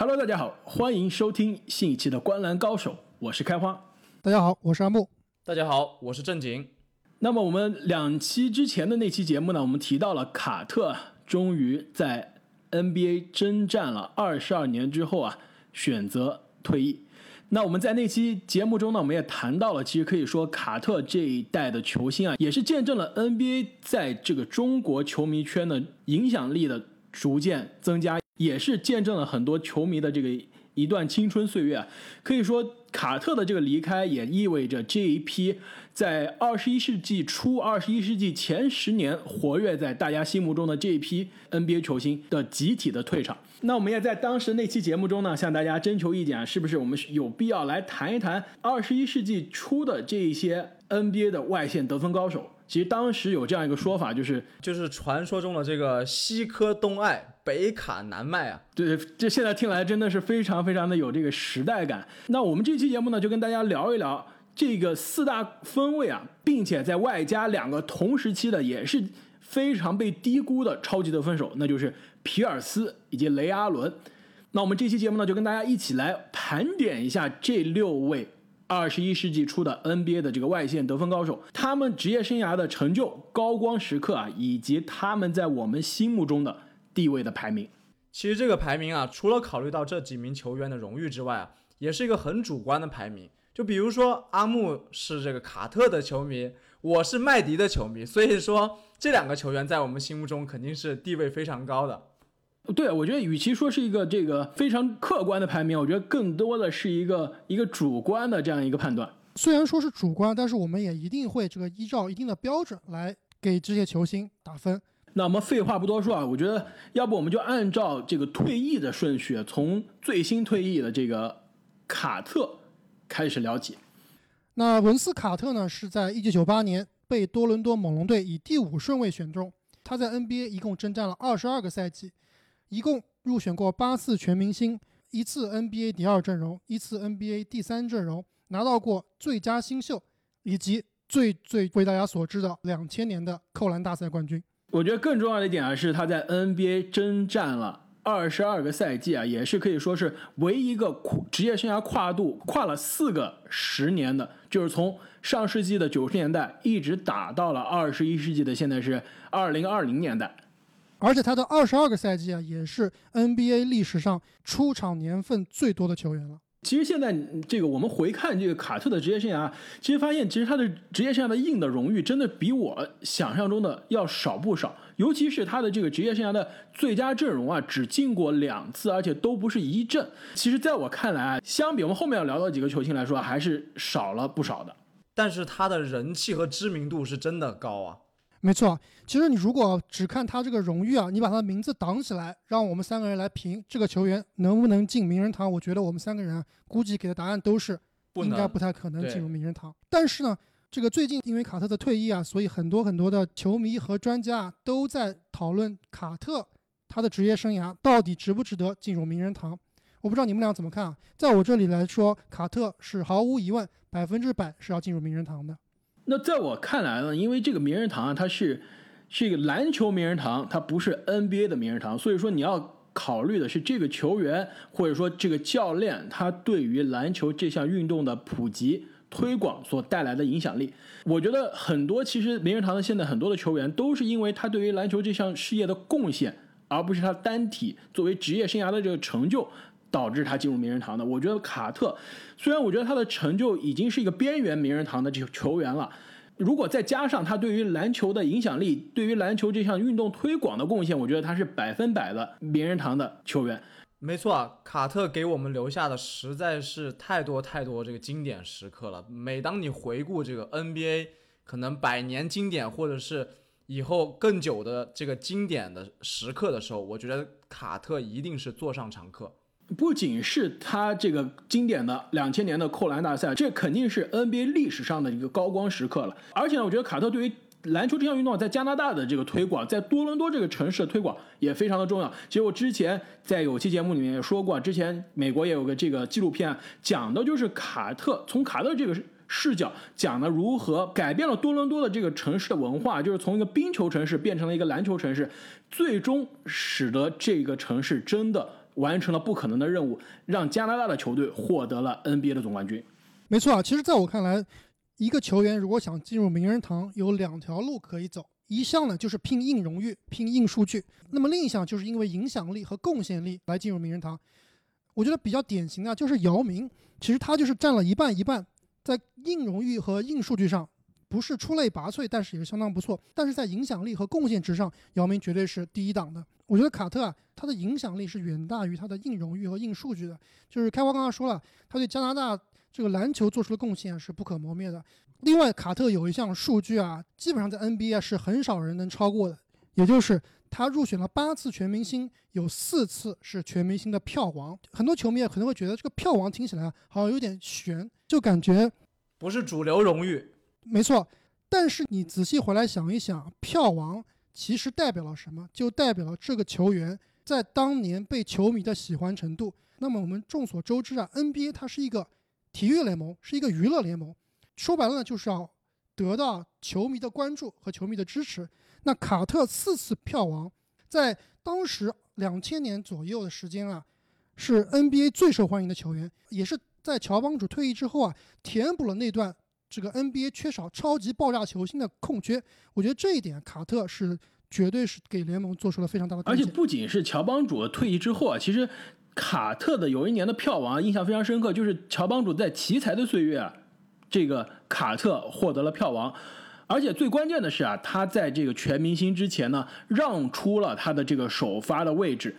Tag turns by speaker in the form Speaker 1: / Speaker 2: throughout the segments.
Speaker 1: Hello，大家好，欢迎收听新一期的《观澜高手》，我是开花。
Speaker 2: 大家好，我是阿木。
Speaker 3: 大家好，我是正经。
Speaker 1: 那么我们两期之前的那期节目呢，我们提到了卡特终于在 NBA 征战了二十二年之后啊，选择退役。那我们在那期节目中呢，我们也谈到了，其实可以说卡特这一代的球星啊，也是见证了 NBA 在这个中国球迷圈的影响力的逐渐增加，也是见证了很多球迷的这个一段青春岁月啊。可以说，卡特的这个离开也意味着这一批在二十一世纪初、二十一世纪前十年活跃在大家心目中的这一批 NBA 球星的集体的退场。那我们也在当时那期节目中呢，向大家征求意见啊，是不是我们有必要来谈一谈二十一世纪初的这一些 NBA 的外线得分高手？其实当时有这样一个说法，就是
Speaker 3: 就是传说中的这个西科东爱，北卡南麦啊。
Speaker 1: 对，这现在听来真的是非常非常的有这个时代感。那我们这期节目呢，就跟大家聊一聊这个四大分位啊，并且在外加两个同时期的也是非常被低估的超级得分手，那就是皮尔斯以及雷阿伦。那我们这期节目呢，就跟大家一起来盘点一下这六位二十一世纪初的 NBA 的这个外线得分高手，他们职业生涯的成就、高光时刻啊，以及他们在我们心目中的地位的排名。
Speaker 3: 其实这个排名啊，除了考虑到这几名球员的荣誉之外啊，也是一个很主观的排名。就比如说阿木是这个卡特的球迷，我是麦迪的球迷，所以说这两个球员在我们心目中肯定是地位非常高的。
Speaker 1: 对，我觉得与其说是一个这个非常客观的排名，我觉得更多的是一个一个主观的这样一个判断。
Speaker 2: 虽然说是主观，但是我们也一定会这个依照一定的标准来给这些球星打分。
Speaker 1: 那我们废话不多说啊，我觉得要不我们就按照这个退役的顺序，从最新退役的这个卡特开始了解。
Speaker 2: 那文斯卡特呢，是在一九九八年被多伦多猛龙队以第五顺位选中。他在 NBA 一共征战了二十二个赛季，一共入选过八次全明星，一次 NBA 第二阵容，一次 NBA 第三阵容，拿到过最佳新秀，以及最最为大家所知的两千年的扣篮大赛冠军。
Speaker 1: 我觉得更重要的一点啊，是他在 NBA 征战了二十二个赛季啊，也是可以说是唯一一个跨职业生涯跨度跨了四个十年的，就是从上世纪的九十年代一直打到了二十一世纪的现在是二零二零年代。
Speaker 2: 而且他的二十二个赛季啊，也是 NBA 历史上出场年份最多的球员了。
Speaker 1: 其实现在这个我们回看这个卡特的职业生涯，其实发现其实他的职业生涯的硬的荣誉真的比我想象中的要少不少。尤其是他的这个职业生涯的最佳阵容啊，只进过两次，而且都不是一阵。其实在我看来啊，相比我们后面要聊到几个球星来说，还是少了不少的。
Speaker 3: 但是他的人气和知名度是真的高啊。
Speaker 2: 没错，其实你如果只看他这个荣誉啊，你把他的名字挡起来，让我们三个人来评这个球员能不能进名人堂，我觉得我们三个人啊，估计给的答案都是应该不太可能进入名人堂。但是呢，这个最近因为卡特的退役啊，所以很多很多的球迷和专家都在讨论卡特他的职业生涯到底值不值得进入名人堂。我不知道你们俩怎么看啊？在我这里来说，卡特是毫无疑问百分之百是要进入名人堂的。
Speaker 1: 那在我看来呢，因为这个名人堂啊，它是是一个篮球名人堂，它不是 NBA 的名人堂，所以说你要考虑的是这个球员或者说这个教练他对于篮球这项运动的普及推广所带来的影响力。我觉得很多其实名人堂的现在很多的球员都是因为他对于篮球这项事业的贡献，而不是他单体作为职业生涯的这个成就。导致他进入名人堂的，我觉得卡特，虽然我觉得他的成就已经是一个边缘名人堂的这个球员了，如果再加上他对于篮球的影响力，对于篮球这项运动推广的贡献，我觉得他是百分百的名人堂的球员。
Speaker 3: 没错，卡特给我们留下的实在是太多太多这个经典时刻了。每当你回顾这个 NBA 可能百年经典，或者是以后更久的这个经典的时刻的时候，我觉得卡特一定是座上常客。
Speaker 1: 不仅是他这个经典的两千年的扣篮大赛，这肯定是 NBA 历史上的一个高光时刻了。而且呢，我觉得卡特对于篮球这项运动在加拿大的这个推广，在多伦多这个城市的推广也非常的重要。其实我之前在有期节目里面也说过，之前美国也有个这个纪录片，讲的就是卡特从卡特这个视角讲的如何改变了多伦多的这个城市的文化，就是从一个冰球城市变成了一个篮球城市，最终使得这个城市真的。完成了不可能的任务，让加拿大的球队获得了 NBA 的总冠军。
Speaker 2: 没错啊，其实在我看来，一个球员如果想进入名人堂，有两条路可以走。一项呢就是拼硬荣誉、拼硬数据，那么另一项就是因为影响力和贡献力来进入名人堂。我觉得比较典型的就是姚明，其实他就是占了一半一半，在硬荣誉和硬数据上不是出类拔萃，但是也是相当不错。但是在影响力和贡献值上，姚明绝对是第一档的。我觉得卡特啊，他的影响力是远大于他的硬荣誉和硬数据的。就是开花刚刚说了，他对加拿大这个篮球做出的贡献是不可磨灭的。另外，卡特有一项数据啊，基本上在 NBA 是很少人能超过的，也就是他入选了八次全明星，有四次是全明星的票王。很多球迷可能会觉得这个票王听起来好像有点悬，就感觉
Speaker 3: 不是主流荣誉。
Speaker 2: 没错，但是你仔细回来想一想，票王其实代表了什么？就代表了这个球员在当年被球迷的喜欢程度。那么我们众所周知啊，NBA 它是一个体育联盟，是一个娱乐联盟。说白了呢，就是要得到球迷的关注和球迷的支持。那卡特四次票王，在当时两千年左右的时间啊，是 NBA 最受欢迎的球员，也是在乔帮主退役之后啊，填补了那段这个 NBA 缺少超级爆炸球星的空缺。我觉得这一点，卡特是绝对是给联盟做出了非常大的贡
Speaker 1: 献。而且不仅是乔帮主退役之后啊，其实卡特的有一年的票王印象非常深刻，就是乔帮主在奇才的岁月啊。这个卡特获得了票王，而且最关键的是啊，他在这个全明星之前呢，让出了他的这个首发的位置，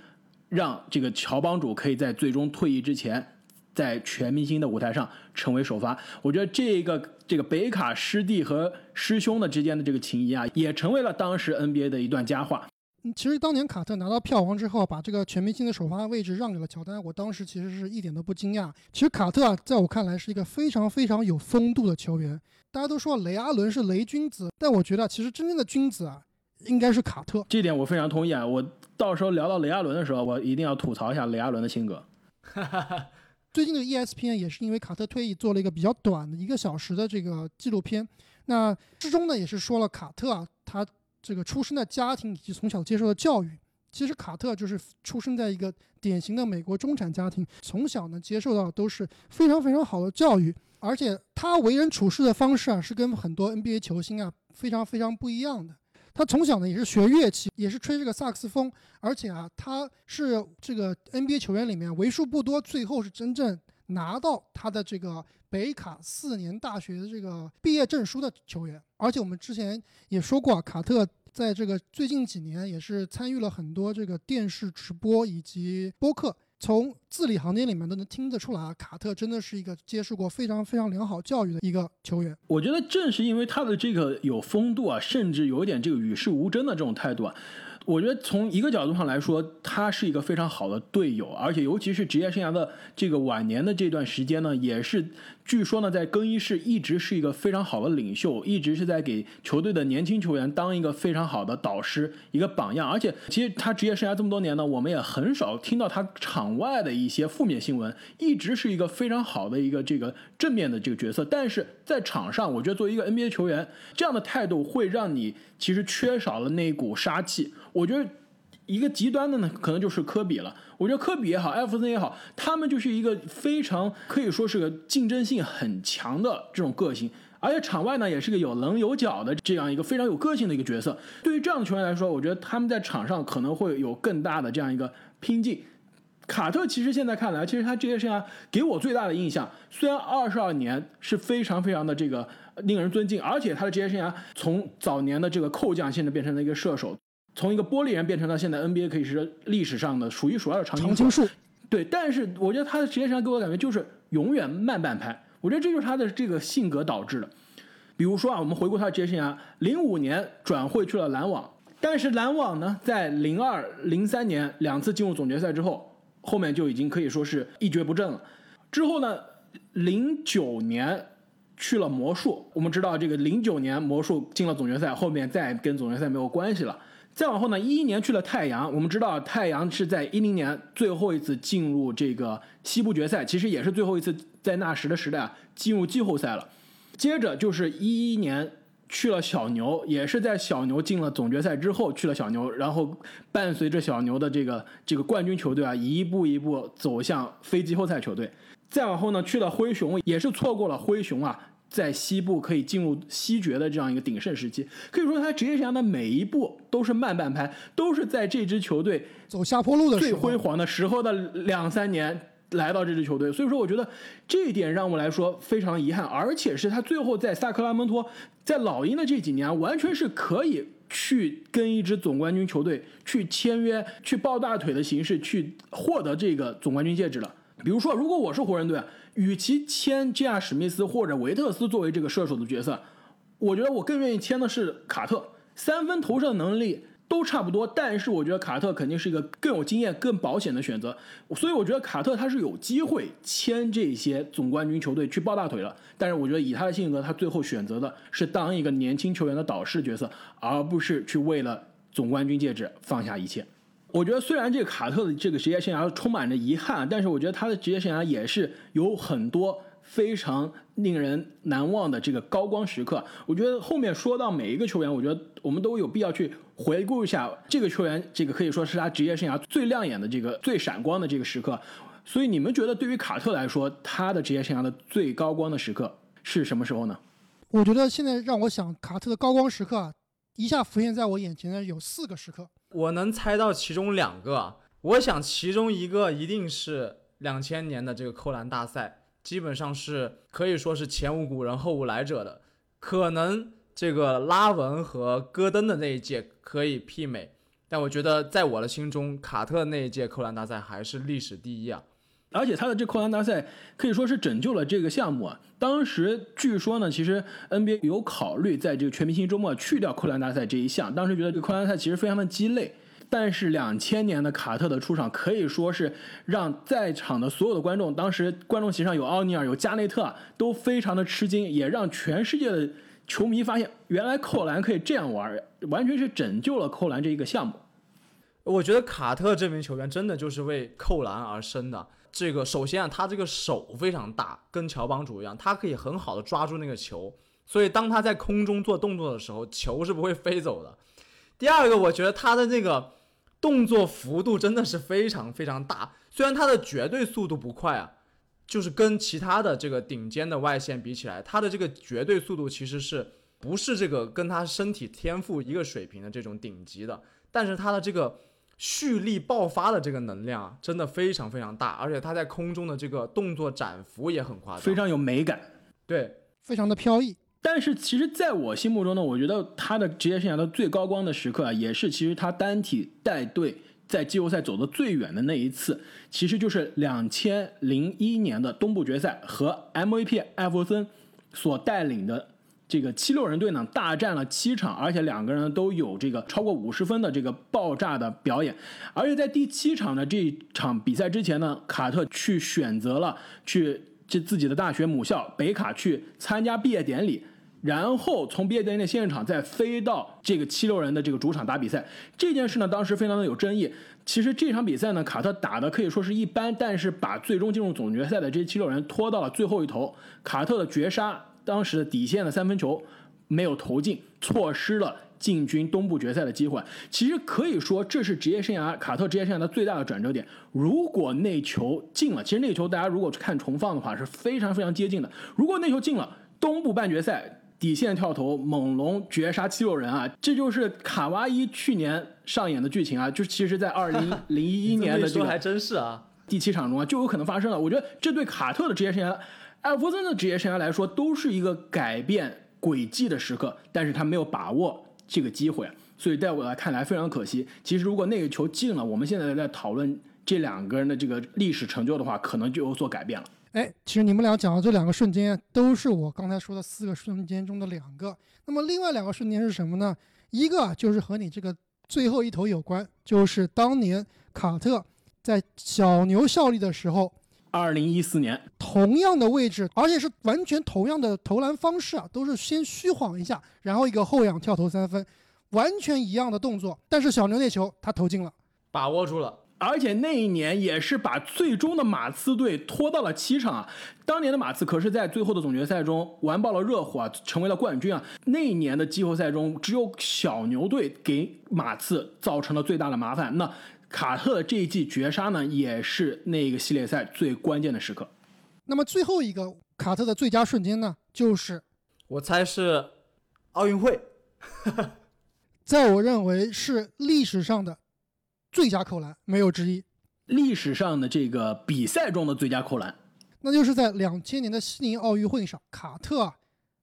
Speaker 1: 让这个乔帮主可以在最终退役之前，在全明星的舞台上成为首发。我觉得这个这个北卡师弟和师兄的之间的这个情谊啊，也成为了当时 NBA 的一段佳话。
Speaker 2: 其实当年卡特拿到票王之后，把这个全明星的首发位置让给了乔丹，我当时其实是一点都不惊讶。其实卡特啊，在我看来是一个非常非常有风度的球员。大家都说雷阿伦是雷君子，但我觉得其实真正的君子啊，应该是卡特。
Speaker 1: 这点我非常同意啊！我到时候聊到雷阿伦的时候，我一定要吐槽一下雷阿伦的性格。
Speaker 2: 最近的 ESPN 也是因为卡特退役做了一个比较短的一个小时的这个纪录片，那之中呢也是说了卡特啊，他。这个出生的家庭以及从小接受的教育，其实卡特就是出生在一个典型的美国中产家庭，从小呢接受到都是非常非常好的教育，而且他为人处事的方式啊是跟很多 NBA 球星啊非常非常不一样的。他从小呢也是学乐器，也是吹这个萨克斯风，而且啊他是这个 NBA 球员里面为数不多最后是真正拿到他的这个北卡四年大学的这个毕业证书的球员。而且我们之前也说过，卡特在这个最近几年也是参与了很多这个电视直播以及播客，从字里行间里面都能听得出来啊，卡特真的是一个接受过非常非常良好教育的一个球员。
Speaker 1: 我觉得正是因为他的这个有风度啊，甚至有点这个与世无争的这种态度啊。我觉得从一个角度上来说，他是一个非常好的队友，而且尤其是职业生涯的这个晚年的这段时间呢，也是据说呢，在更衣室一直是一个非常好的领袖，一直是在给球队的年轻球员当一个非常好的导师，一个榜样。而且，其实他职业生涯这么多年呢，我们也很少听到他场外的一些负面新闻，一直是一个非常好的一个这个正面的这个角色。但是在场上，我觉得作为一个 NBA 球员，这样的态度会让你其实缺少了那股杀气。我觉得一个极端的呢，可能就是科比了。我觉得科比也好，艾弗森也好，他们就是一个非常可以说是个竞争性很强的这种个性，而且场外呢也是个有棱有角的这样一个非常有个性的一个角色。对于这样的球员来说，我觉得他们在场上可能会有更大的这样一个拼劲。卡特其实现在看来，其实他职业生涯给我最大的印象，虽然二十二年是非常非常的这个令人尊敬，而且他的职业生涯从早年的这个扣将，现在变成了一个射手。从一个玻璃人变成了现在 NBA 可以是历史上的数一数二的
Speaker 2: 常青树，
Speaker 1: 对。但是我觉得他的职业生涯给我感觉就是永远慢半拍，我觉得这就是他的这个性格导致的。比如说啊，我们回顾他的职业生涯，零五年转会去了篮网，但是篮网呢，在零二零三年两次进入总决赛之后，后面就已经可以说是一蹶不振了。之后呢，零九年去了魔术，我们知道这个零九年魔术进了总决赛，后面再跟总决赛没有关系了。再往后呢，一一年去了太阳。我们知道太阳是在一零年最后一次进入这个西部决赛，其实也是最后一次在纳什的时代进入季后赛了。接着就是一一年去了小牛，也是在小牛进了总决赛之后去了小牛，然后伴随着小牛的这个这个冠军球队啊，一步一步走向非季后赛球队。再往后呢，去了灰熊，也是错过了灰熊啊，在西部可以进入西决的这样一个鼎盛时期。可以说，他职业生涯的每一步都是慢半拍，都是在这支球队
Speaker 2: 走下坡路的
Speaker 1: 最辉煌的时候的两三年。来到这支球队，所以说我觉得这一点让我来说非常遗憾，而且是他最后在萨克拉门托，在老鹰的这几年，完全是可以去跟一支总冠军球队去签约，去抱大腿的形式去获得这个总冠军戒指了。比如说，如果我是湖人队，与其签 J.R. 史密斯或者维特斯作为这个射手的角色，我觉得我更愿意签的是卡特，三分投射能力。都差不多，但是我觉得卡特肯定是一个更有经验、更保险的选择，所以我觉得卡特他是有机会签这些总冠军球队去抱大腿了。但是我觉得以他的性格，他最后选择的是当一个年轻球员的导师角色，而不是去为了总冠军戒指放下一切。我觉得虽然这个卡特的这个职业生涯充满着遗憾，但是我觉得他的职业生涯也是有很多。非常令人难忘的这个高光时刻，我觉得后面说到每一个球员，我觉得我们都有必要去回顾一下这个球员，这个可以说是他职业生涯最亮眼的这个最闪光的这个时刻。所以你们觉得对于卡特来说，他的职业生涯的最高光的时刻是什么时候呢？
Speaker 2: 我觉得现在让我想卡特的高光时刻啊，一下浮现在我眼前的有四个时刻，
Speaker 3: 我能猜到其中两个。我想其中一个一定是两千年的这个扣篮大赛。基本上是可以说是前无古人后无来者的，可能这个拉文和戈登的那一届可以媲美，但我觉得在我的心中，卡特那一届扣篮大赛还是历史第一啊！
Speaker 1: 而且他的这扣篮大赛可以说是拯救了这个项目啊！当时据说呢，其实 NBA 有考虑在这个全明星周末去掉扣篮大赛这一项，当时觉得这个扣篮大赛其实非常的鸡肋。但是两千年的卡特的出场可以说是让在场的所有的观众，当时观众席上有奥尼尔、有加内特，都非常的吃惊，也让全世界的球迷发现，原来扣篮可以这样玩，完全是拯救了扣篮这一个项目。
Speaker 3: 我觉得卡特这名球员真的就是为扣篮而生的。这个首先啊，他这个手非常大，跟乔帮主一样，他可以很好的抓住那个球，所以当他在空中做动作的时候，球是不会飞走的。第二个，我觉得他的那个。动作幅度真的是非常非常大，虽然他的绝对速度不快啊，就是跟其他的这个顶尖的外线比起来，他的这个绝对速度其实是不是这个跟他身体天赋一个水平的这种顶级的，但是他的这个蓄力爆发的这个能量真的非常非常大，而且他在空中的这个动作展幅也很夸张，
Speaker 1: 非常有美感，
Speaker 3: 对，
Speaker 2: 非常的飘逸。
Speaker 1: 但是其实，在我心目中呢，我觉得他的职业生涯的最高光的时刻啊，也是其实他单体带队在季后赛走得最远的那一次，其实就是两千零一年的东部决赛和 MVP 艾弗森所带领的这个七六人队呢大战了七场，而且两个人都有这个超过五十分的这个爆炸的表演，而且在第七场的这场比赛之前呢，卡特去选择了去。这自己的大学母校北卡去参加毕业典礼，然后从毕业典礼的现场再飞到这个七六人的这个主场打比赛。这件事呢，当时非常的有争议。其实这场比赛呢，卡特打的可以说是一般，但是把最终进入总决赛的这些七六人拖到了最后一头。卡特的绝杀，当时的底线的三分球没有投进，错失了。进军东部决赛的机会，其实可以说这是职业生涯卡特职业生涯的最大的转折点。如果那球进了，其实那球大家如果看重放的话是非常非常接近的。如果那球进了，东部半决赛底线跳投猛龙绝杀七六人啊，这就是卡哇伊去年上演的剧情啊，就其实，在二零 零一年的这个
Speaker 3: 还真是啊
Speaker 1: 第七场中啊就有可能发生了。我觉得这对卡特的职业生涯、艾弗森的职业生涯来说都是一个改变轨迹的时刻，但是他没有把握。这个机会，所以在我看来非常可惜。其实如果那个球进了，我们现在在讨论这两个人的这个历史成就的话，可能就有所改变了。
Speaker 2: 哎，其实你们俩讲的这两个瞬间，都是我刚才说的四个瞬间中的两个。那么另外两个瞬间是什么呢？一个就是和你这个最后一投有关，就是当年卡特在小牛效力的时候。
Speaker 1: 二零一四年，
Speaker 2: 同样的位置，而且是完全同样的投篮方式啊，都是先虚晃一下，然后一个后仰跳投三分，完全一样的动作。但是小牛那球他投进了，
Speaker 3: 把握住了。
Speaker 1: 而且那一年也是把最终的马刺队拖到了七场啊！当年的马刺可是在最后的总决赛中完爆了热火啊，成为了冠军啊！那一年的季后赛中，只有小牛队给马刺造成了最大的麻烦。那卡特这一季绝杀呢，也是那个系列赛最关键的时刻。
Speaker 2: 那么最后一个卡特的最佳瞬间呢，就是
Speaker 3: 我猜是奥运会，
Speaker 2: 在我认为是历史上的。最佳扣篮没有之一，
Speaker 1: 历史上的这个比赛中的最佳扣篮，
Speaker 2: 那就是在两千年的悉尼奥运会上，卡特啊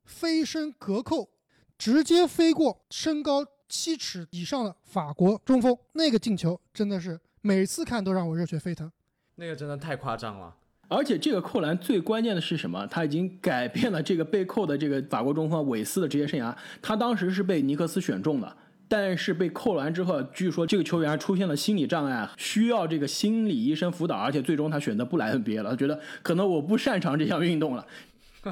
Speaker 2: 飞身隔扣，直接飞过身高七尺以上的法国中锋，那个进球真的是每次看都让我热血沸腾，
Speaker 3: 那个真的太夸张了。
Speaker 1: 而且这个扣篮最关键的是什么？他已经改变了这个被扣的这个法国中锋韦斯的职业生涯。他当时是被尼克斯选中的。但是被扣篮之后，据说这个球员出现了心理障碍，需要这个心理医生辅导，而且最终他选择不来 NBA 了，他觉得可能我不擅长这项运动了，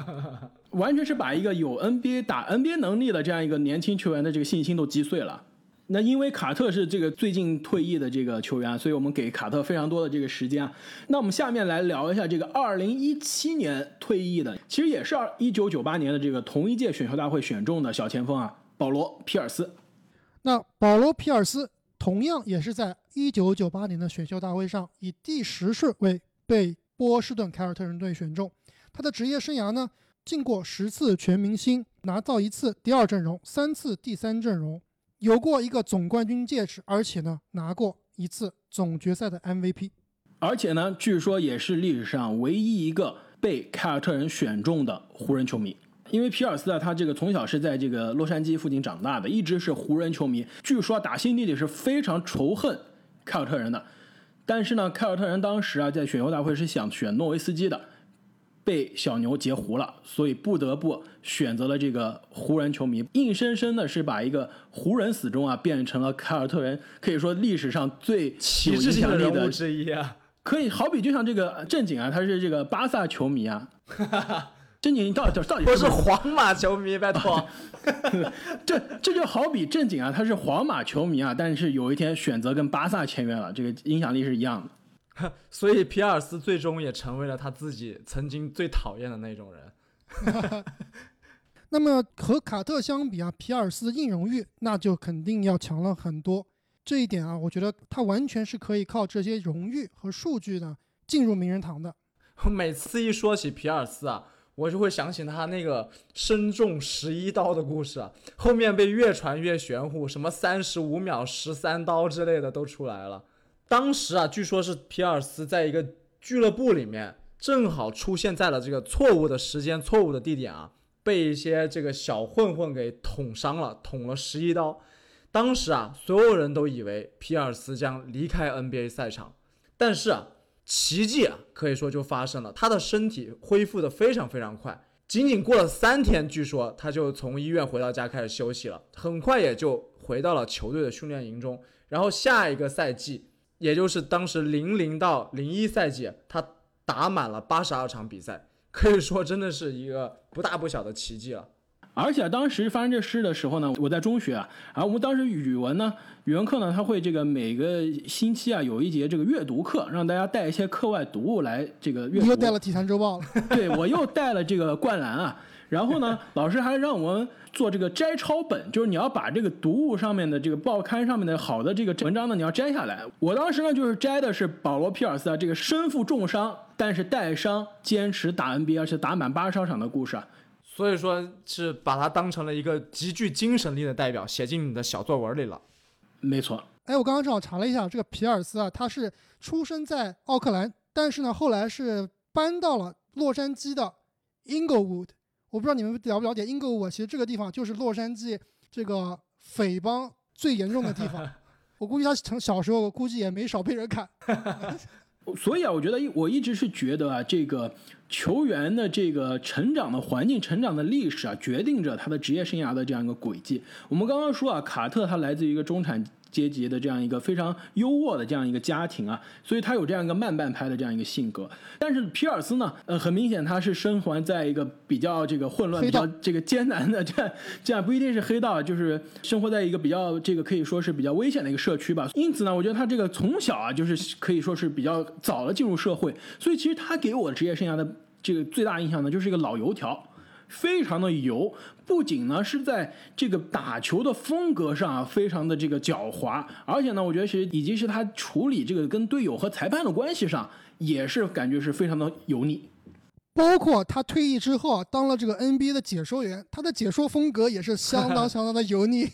Speaker 1: 完全是把一个有 NBA 打 NBA 能力的这样一个年轻球员的这个信心都击碎了。那因为卡特是这个最近退役的这个球员，所以我们给卡特非常多的这个时间啊。那我们下面来聊一下这个2017年退役的，其实也是二1998年的这个同一届选秀大会选中的小前锋啊，保罗皮尔斯。
Speaker 2: 那保罗·皮尔斯同样也是在1998年的选秀大会上以第十顺位被波士顿凯尔特人队选中。他的职业生涯呢，进过十次全明星，拿到一次第二阵容，三次第三阵容，有过一个总冠军戒指，而且呢，拿过一次总决赛的 MVP。
Speaker 1: 而且呢，据说也是历史上唯一一个被凯尔特人选中的湖人球迷。因为皮尔斯啊，他这个从小是在这个洛杉矶附近长大的，一直是湖人球迷。据说打心底里是非常仇恨凯尔特人的。但是呢，凯尔特人当时啊，在选秀大会是想选诺维斯基的，被小牛截胡了，所以不得不选择了这个湖人球迷，硬生生的是把一个湖人死忠啊，变成了凯尔特人可以说历史上最有影响力的
Speaker 3: 之一啊。
Speaker 1: 可以好比就像这个正经啊，他是这个巴萨球迷啊。正经，你到底到底我
Speaker 3: 是皇马球迷？拜托，
Speaker 1: 这这就好比正经啊，他是皇马球迷啊，但是有一天选择跟巴萨签约了，这个影响力是一样
Speaker 3: 的。所以皮尔斯最终也成为了他自己曾经最讨厌的那种人。
Speaker 2: 那么和卡特相比啊，皮尔斯的硬荣誉那就肯定要强了很多。这一点啊，我觉得他完全是可以靠这些荣誉和数据呢进入名人堂的。
Speaker 3: 每次一说起皮尔斯啊。我就会想起他那个身中十一刀的故事啊，后面被越传越玄乎，什么三十五秒十三刀之类的都出来了。当时啊，据说是皮尔斯在一个俱乐部里面，正好出现在了这个错误的时间、错误的地点啊，被一些这个小混混给捅伤了，捅了十一刀。当时啊，所有人都以为皮尔斯将离开 NBA 赛场，但是啊。奇迹啊，可以说就发生了。他的身体恢复的非常非常快，仅仅过了三天，据说他就从医院回到家开始休息了，很快也就回到了球队的训练营中。然后下一个赛季，也就是当时零零到零一赛季，他打满了八十二场比赛，可以说真的是一个不大不小的奇迹了。
Speaker 1: 而且当时发生这事的时候呢，我在中学啊，然后我们当时语文呢，语文课呢，他会这个每个星期啊有一节这个阅读课，让大家带一些课外读物来这个阅读。
Speaker 2: 你又带了《体坛周报》了？
Speaker 1: 对，我又带了这个《灌篮》啊。然后呢，老师还让我们做这个摘抄本，就是你要把这个读物上面的这个报刊上面的好的这个文章呢，你要摘下来。我当时呢就是摘的是保罗·皮尔斯啊，这个身负重伤，但是带伤坚持打 NBA，而且打满八十二场的故事啊。
Speaker 3: 所以说是把它当成了一个极具精神力的代表，写进你的小作文里了。
Speaker 1: 没错。
Speaker 2: 哎，我刚刚正好查了一下，这个皮尔斯啊，他是出生在奥克兰，但是呢，后来是搬到了洛杉矶的 Inglewood。我不知道你们了不了解 Inglewood，其实这个地方就是洛杉矶这个匪帮最严重的地方。我估计他从小时候估计也没少被人砍。
Speaker 1: 所以啊，我觉得我一直是觉得啊，这个。球员的这个成长的环境、成长的历史啊，决定着他的职业生涯的这样一个轨迹。我们刚刚说啊，卡特他来自于一个中产阶级的这样一个非常优渥的这样一个家庭啊，所以他有这样一个慢半拍的这样一个性格。但是皮尔斯呢，呃，很明显他是生活在一个比较这个混乱、比较这个艰难的这样这样不一定是黑道，就是生活在一个比较这个可以说是比较危险的一个社区吧。因此呢，我觉得他这个从小啊，就是可以说是比较早的进入社会，所以其实他给我的职业生涯的这个最大印象呢，就是一个老油条。非常的油，不仅呢是在这个打球的风格上啊，非常的这个狡猾，而且呢，我觉得其实以及是他处理这个跟队友和裁判的关系上，也是感觉是非常的油腻。
Speaker 2: 包括他退役之后啊，当了这个 NBA 的解说员，他的解说风格也是相当 相当的油腻。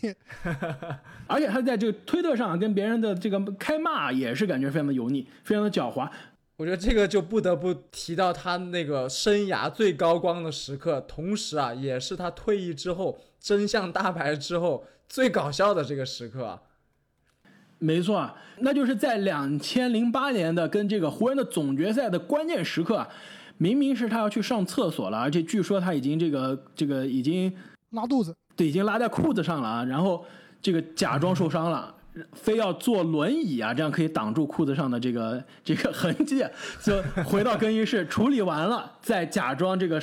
Speaker 1: 而且他在这个推特上跟别人的这个开骂，也是感觉非常的油腻，非常的狡猾。
Speaker 3: 我觉得这个就不得不提到他那个生涯最高光的时刻，同时啊，也是他退役之后真相大白之后最搞笑的这个时刻啊。
Speaker 1: 没错啊，那就是在两千零八年的跟这个湖人的总决赛的关键时刻，明明是他要去上厕所了，而且据说他已经这个这个已经
Speaker 2: 拉肚子，
Speaker 1: 对，已经拉在裤子上了啊，然后这个假装受伤了。非要坐轮椅啊，这样可以挡住裤子上的这个 这个痕迹，就回到更衣室处理完了，再假装这个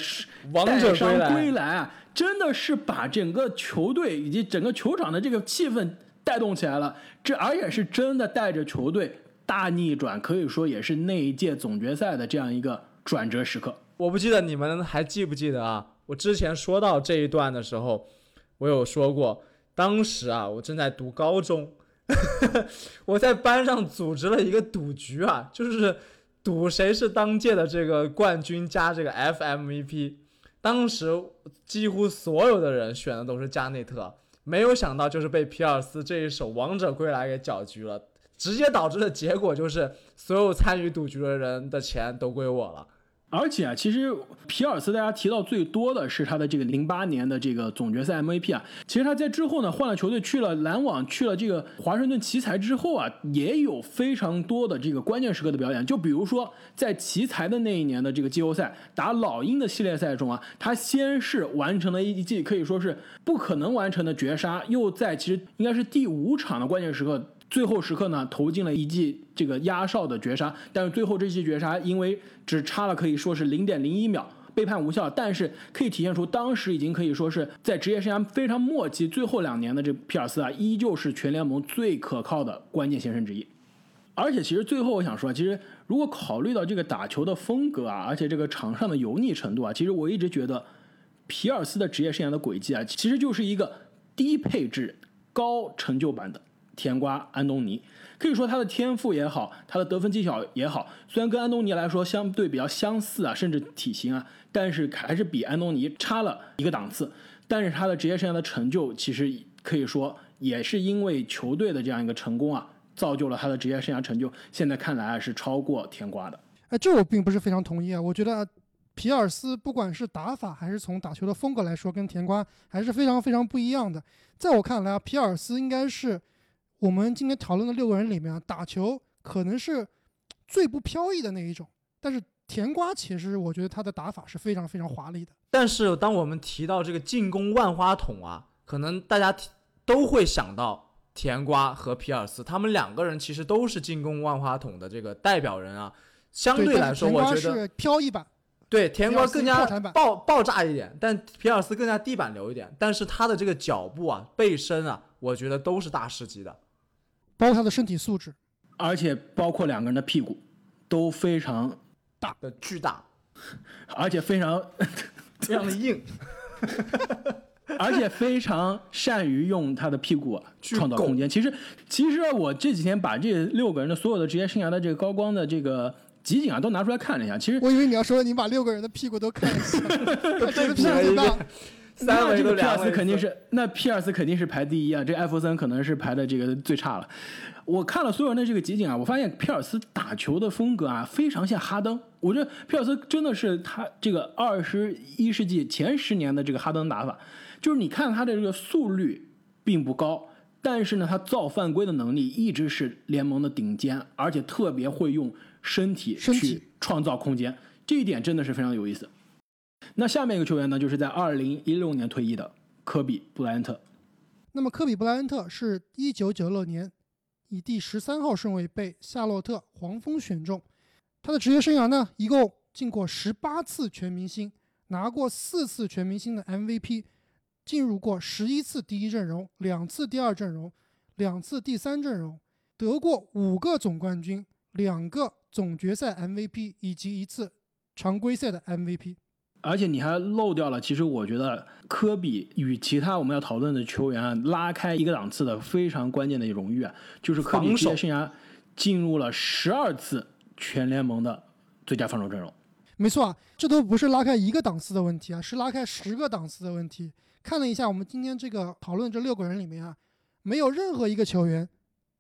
Speaker 3: 王者
Speaker 1: 归来啊，真的是把整个球队以及整个球场的这个气氛带动起来了。这而且是真的带着球队大逆转，可以说也是那一届总决赛的这样一个转折时刻。
Speaker 3: 我不记得你们还记不记得啊？我之前说到这一段的时候，我有说过，当时啊，我正在读高中。我在班上组织了一个赌局啊，就是赌谁是当届的这个冠军加这个 FMVP。当时几乎所有的人选的都是加内特，没有想到就是被皮尔斯这一手王者归来给搅局了，直接导致的结果就是所有参与赌局的人的钱都归我了。
Speaker 1: 而且啊，其实皮尔斯大家提到最多的是他的这个零八年的这个总决赛 MVP 啊。其实他在之后呢换了球队，去了篮网，去了这个华盛顿奇才之后啊，也有非常多的这个关键时刻的表演。就比如说在奇才的那一年的这个季后赛打老鹰的系列赛中啊，他先是完成了一记可以说是不可能完成的绝杀，又在其实应该是第五场的关键时刻。最后时刻呢，投进了一记这个压哨的绝杀，但是最后这记绝杀因为只差了可以说是零点零一秒，被判无效。但是可以体现出当时已经可以说是在职业生涯非常末期最后两年的这皮尔斯啊，依旧是全联盟最可靠的关键先生之一。而且其实最后我想说，其实如果考虑到这个打球的风格啊，而且这个场上的油腻程度啊，其实我一直觉得皮尔斯的职业生涯的轨迹啊，其实就是一个低配置高成就版的。甜瓜安东尼可以说他的天赋也好，他的得分技巧也好，虽然跟安东尼来说相对比较相似啊，甚至体型啊，但是还是比安东尼差了一个档次。但是他的职业生涯的成就，其实可以说也是因为球队的这样一个成功啊，造就了他的职业生涯成就。现在看来啊，是超过甜瓜的。
Speaker 2: 哎，这我并不是非常同意啊。我觉得皮尔斯不管是打法还是从打球的风格来说，跟甜瓜还是非常非常不一样的。在我看来啊，皮尔斯应该是。我们今天讨论的六个人里面啊，打球可能是最不飘逸的那一种。但是甜瓜其实我觉得他的打法是非常非常华丽的。
Speaker 3: 但是当我们提到这个进攻万花筒啊，可能大家都会想到甜瓜和皮尔斯，他们两个人其实都是进攻万花筒的这个代表人啊。相对来说，我觉
Speaker 2: 得飘逸版，
Speaker 3: 对甜瓜更加爆爆炸一点，但皮尔斯更加地板流一点。但是他的这个脚步啊、背身啊，我觉得都是大师级的。
Speaker 2: 包括他的身体素质，
Speaker 1: 而且包括两个人的屁股都非常
Speaker 3: 大的巨大，
Speaker 1: 而且非常
Speaker 3: 非常的硬，
Speaker 1: 而且非常善于用他的屁股创造空间。其实，其实我这几天把这六个人的所有的职业生涯的这个高光的这个集锦啊都拿出来看了一下。其实
Speaker 2: 我以为你要说你把六个人的屁股都看了一下，这屁股大。
Speaker 1: 那这个皮尔斯肯定是，那皮尔斯肯定是排第一啊，这艾弗森可能是排的这个最差了。我看了所有人的这个集锦啊，我发现皮尔斯打球的风格啊，非常像哈登。我觉得皮尔斯真的是他这个二十一世纪前十年的这个哈登打法，就是你看他的这个速率并不高，但是呢，他造犯规的能力一直是联盟的顶尖，而且特别会用身体去创造空间，这一点真的是非常有意思。那下面一个球员呢，就是在二零一六年退役的科比布莱恩特。
Speaker 2: 那么科比布莱恩特是一九九六年以第十三号顺位被夏洛特黄蜂选中。他的职业生涯呢，一共进过十八次全明星，拿过四次全明星的 MVP，进入过十一次第一阵容，两次第二阵容，两次第三阵容，得过五个总冠军，两个总决赛 MVP 以及一次常规赛的 MVP。
Speaker 1: 而且你还漏掉了，其实我觉得科比与其他我们要讨论的球员啊拉开一个档次的非常关键的荣誉啊，就是科比职业生涯进入了十二次全联盟的最佳防守阵容。
Speaker 2: 没错啊，这都不是拉开一个档次的问题啊，是拉开十个档次的问题。看了一下我们今天这个讨论这六个人里面啊，没有任何一个球员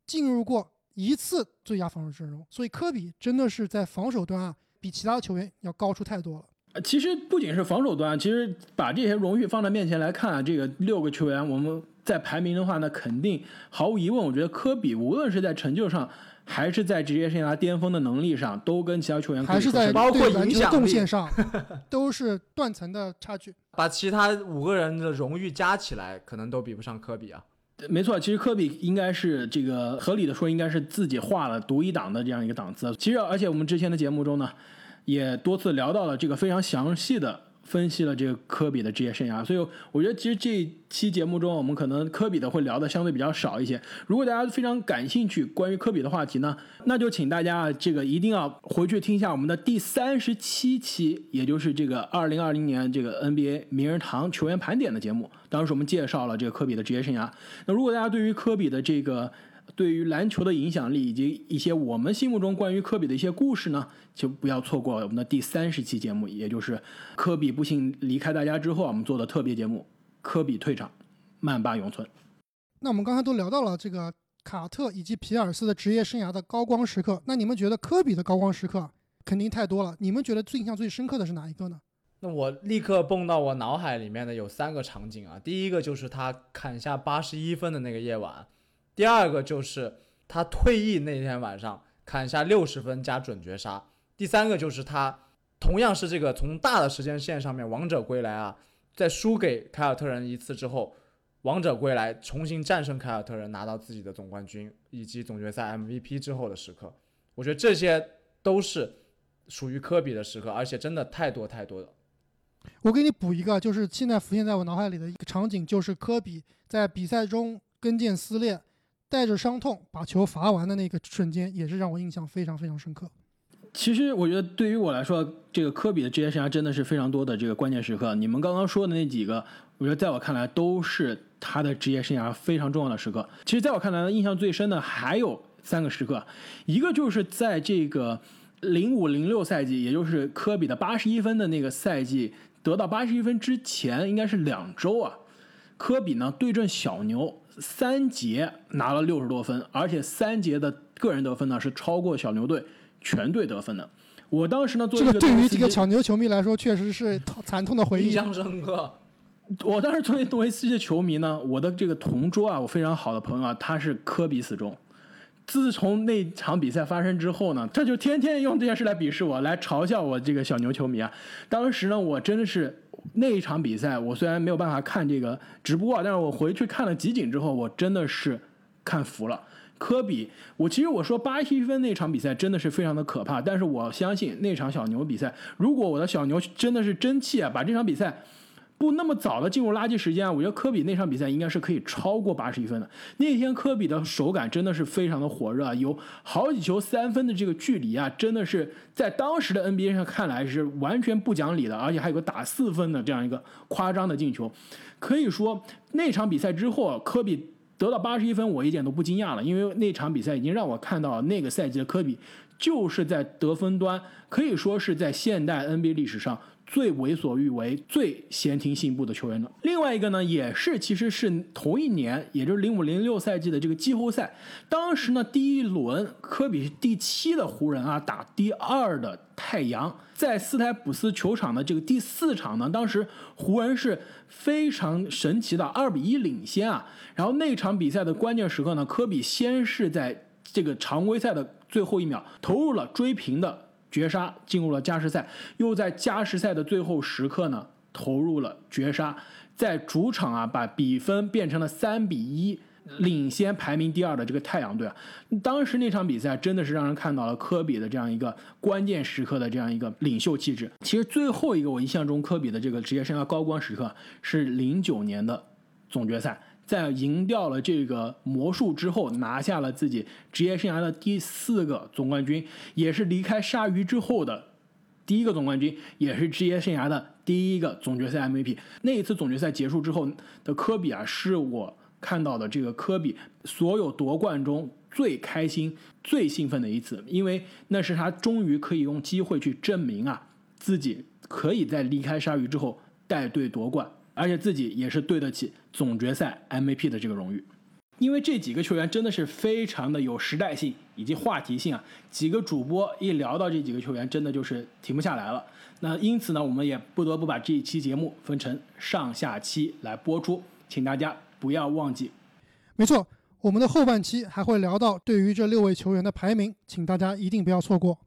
Speaker 2: 进入过一次最佳防守阵容，所以科比真的是在防守端啊，比其他的球员要高出太多了。
Speaker 1: 其实不仅是防守端，其实把这些荣誉放在面前来看，啊这个六个球员，我们在排名的话，呢肯定毫无疑问，我觉得科比无论是在成就上，还是在职业生涯巅峰的能力上，都跟其他球员
Speaker 2: 还是在
Speaker 3: 包括影响力
Speaker 2: 贡献上，都是断层的差距。
Speaker 3: 把其他五个人的荣誉加起来，可能都比不上科比啊。
Speaker 1: 没错，其实科比应该是这个合理的说，应该是自己画了独一档的这样一个档次。其实，而且我们之前的节目中呢。也多次聊到了这个非常详细的分析了这个科比的职业生涯，所以我觉得其实这一期节目中我们可能科比的会聊的相对比较少一些。如果大家非常感兴趣关于科比的话题呢，那就请大家这个一定要回去听一下我们的第三十七期，也就是这个二零二零年这个 NBA 名人堂球员盘点的节目。当时我们介绍了这个科比的职业生涯。那如果大家对于科比的这个对于篮球的影响力以及一些我们心目中关于科比的一些故事呢，就不要错过我们的第三十期节目，也就是科比不幸离开大家之后，我们做的特别节目《科比退场，曼巴永存》。
Speaker 2: 那我们刚才都聊到了这个卡特以及皮尔斯的职业生涯的高光时刻，那你们觉得科比的高光时刻肯定太多了？你们觉得最印象最深刻的是哪一个呢？
Speaker 3: 那我立刻蹦到我脑海里面的有三个场景啊，第一个就是他砍下八十一分的那个夜晚。第二个就是他退役那天晚上砍下六十分加准绝杀，第三个就是他同样是这个从大的时间线上面王者归来啊，在输给凯尔特人一次之后，王者归来重新战胜凯尔特人拿到自己的总冠军以及总决赛 MVP 之后的时刻，我觉得这些都是属于科比的时刻，而且真的太多太多了。
Speaker 2: 我给你补一个，就是现在浮现在我脑海里的一个场景，就是科比在比赛中跟腱撕裂。带着伤痛把球罚完的那个瞬间，也是让我印象非常非常深刻。
Speaker 1: 其实我觉得对于我来说，这个科比的职业生涯真的是非常多的这个关键时刻。你们刚刚说的那几个，我觉得在我看来都是他的职业生涯非常重要的时刻。其实，在我看来呢，印象最深的还有三个时刻，一个就是在这个零五零六赛季，也就是科比的八十一分的那个赛季，得到八十一分之前，应该是两周啊，科比呢对阵小牛。三节拿了六十多分，而且三节的个人得分呢是超过小牛队全队得分的。我当时呢，作为
Speaker 2: 这个对于这个小牛球迷来说，确实是惨痛的回忆。
Speaker 3: 印象深刻。
Speaker 1: 我当时作为诺维斯基的球迷呢，我的这个同桌啊，我非常好的朋友啊，他是科比死忠。自从那场比赛发生之后呢，他就天天用这件事来鄙视我，来嘲笑我这个小牛球迷啊。当时呢，我真的是。那一场比赛，我虽然没有办法看这个直播，但是我回去看了集锦之后，我真的是看服了科比。我其实我说八十一分那场比赛真的是非常的可怕，但是我相信那场小牛比赛，如果我的小牛真的是争气啊，把这场比赛。不那么早的进入垃圾时间啊！我觉得科比那场比赛应该是可以超过八十一分的。那天科比的手感真的是非常的火热，有好几球三分的这个距离啊，真的是在当时的 NBA 上看来是完全不讲理的，而且还有个打四分的这样一个夸张的进球。可以说那场比赛之后，科比得到八十一分，我一点都不惊讶了，因为那场比赛已经让我看到那个赛季的科比就是在得分端可以说是在现代 NBA 历史上。最为所欲为、最闲庭信步的球员了。另外一个呢，也是其实是同一年，也就是零五零六赛季的这个季后赛。当时呢，第一轮科比是第七的湖人啊，打第二的太阳，在斯台普斯球场的这个第四场呢，当时湖人是非常神奇的二比一领先啊。然后那场比赛的关键时刻呢，科比先是在这个常规赛的最后一秒投入了追平的。绝杀进入了加时赛，又在加时赛的最后时刻呢投入了绝杀，在主场啊把比分变成了三比一，领先排名第二的这个太阳队啊。当时那场比赛真的是让人看到了科比的这样一个关键时刻的这样一个领袖气质。其实最后一个我印象中科比的这个职业生涯高光时刻是零九年的总决赛。在赢掉了这个魔术之后，拿下了自己职业生涯的第四个总冠军，也是离开鲨鱼之后的第一个总冠军，也是职业生涯的第一个总决赛 MVP。那一次总决赛结束之后的科比啊，是我看到的这个科比所有夺冠中最开心、最兴奋的一次，因为那是他终于可以用机会去证明啊，自己可以在离开鲨鱼之后带队夺冠。而且自己也是对得起总决赛 MVP 的这个荣誉，因为这几个球员真的是非常的有时代性以及话题性啊。几个主播一聊到这几个球员，真的就是停不下来了。那因此呢，我们也不得不把这一期节目分成上下期来播出，请大家不要忘记。
Speaker 2: 没错，我们的后半期还会聊到对于这六位球员的排名，请大家一定不要错过。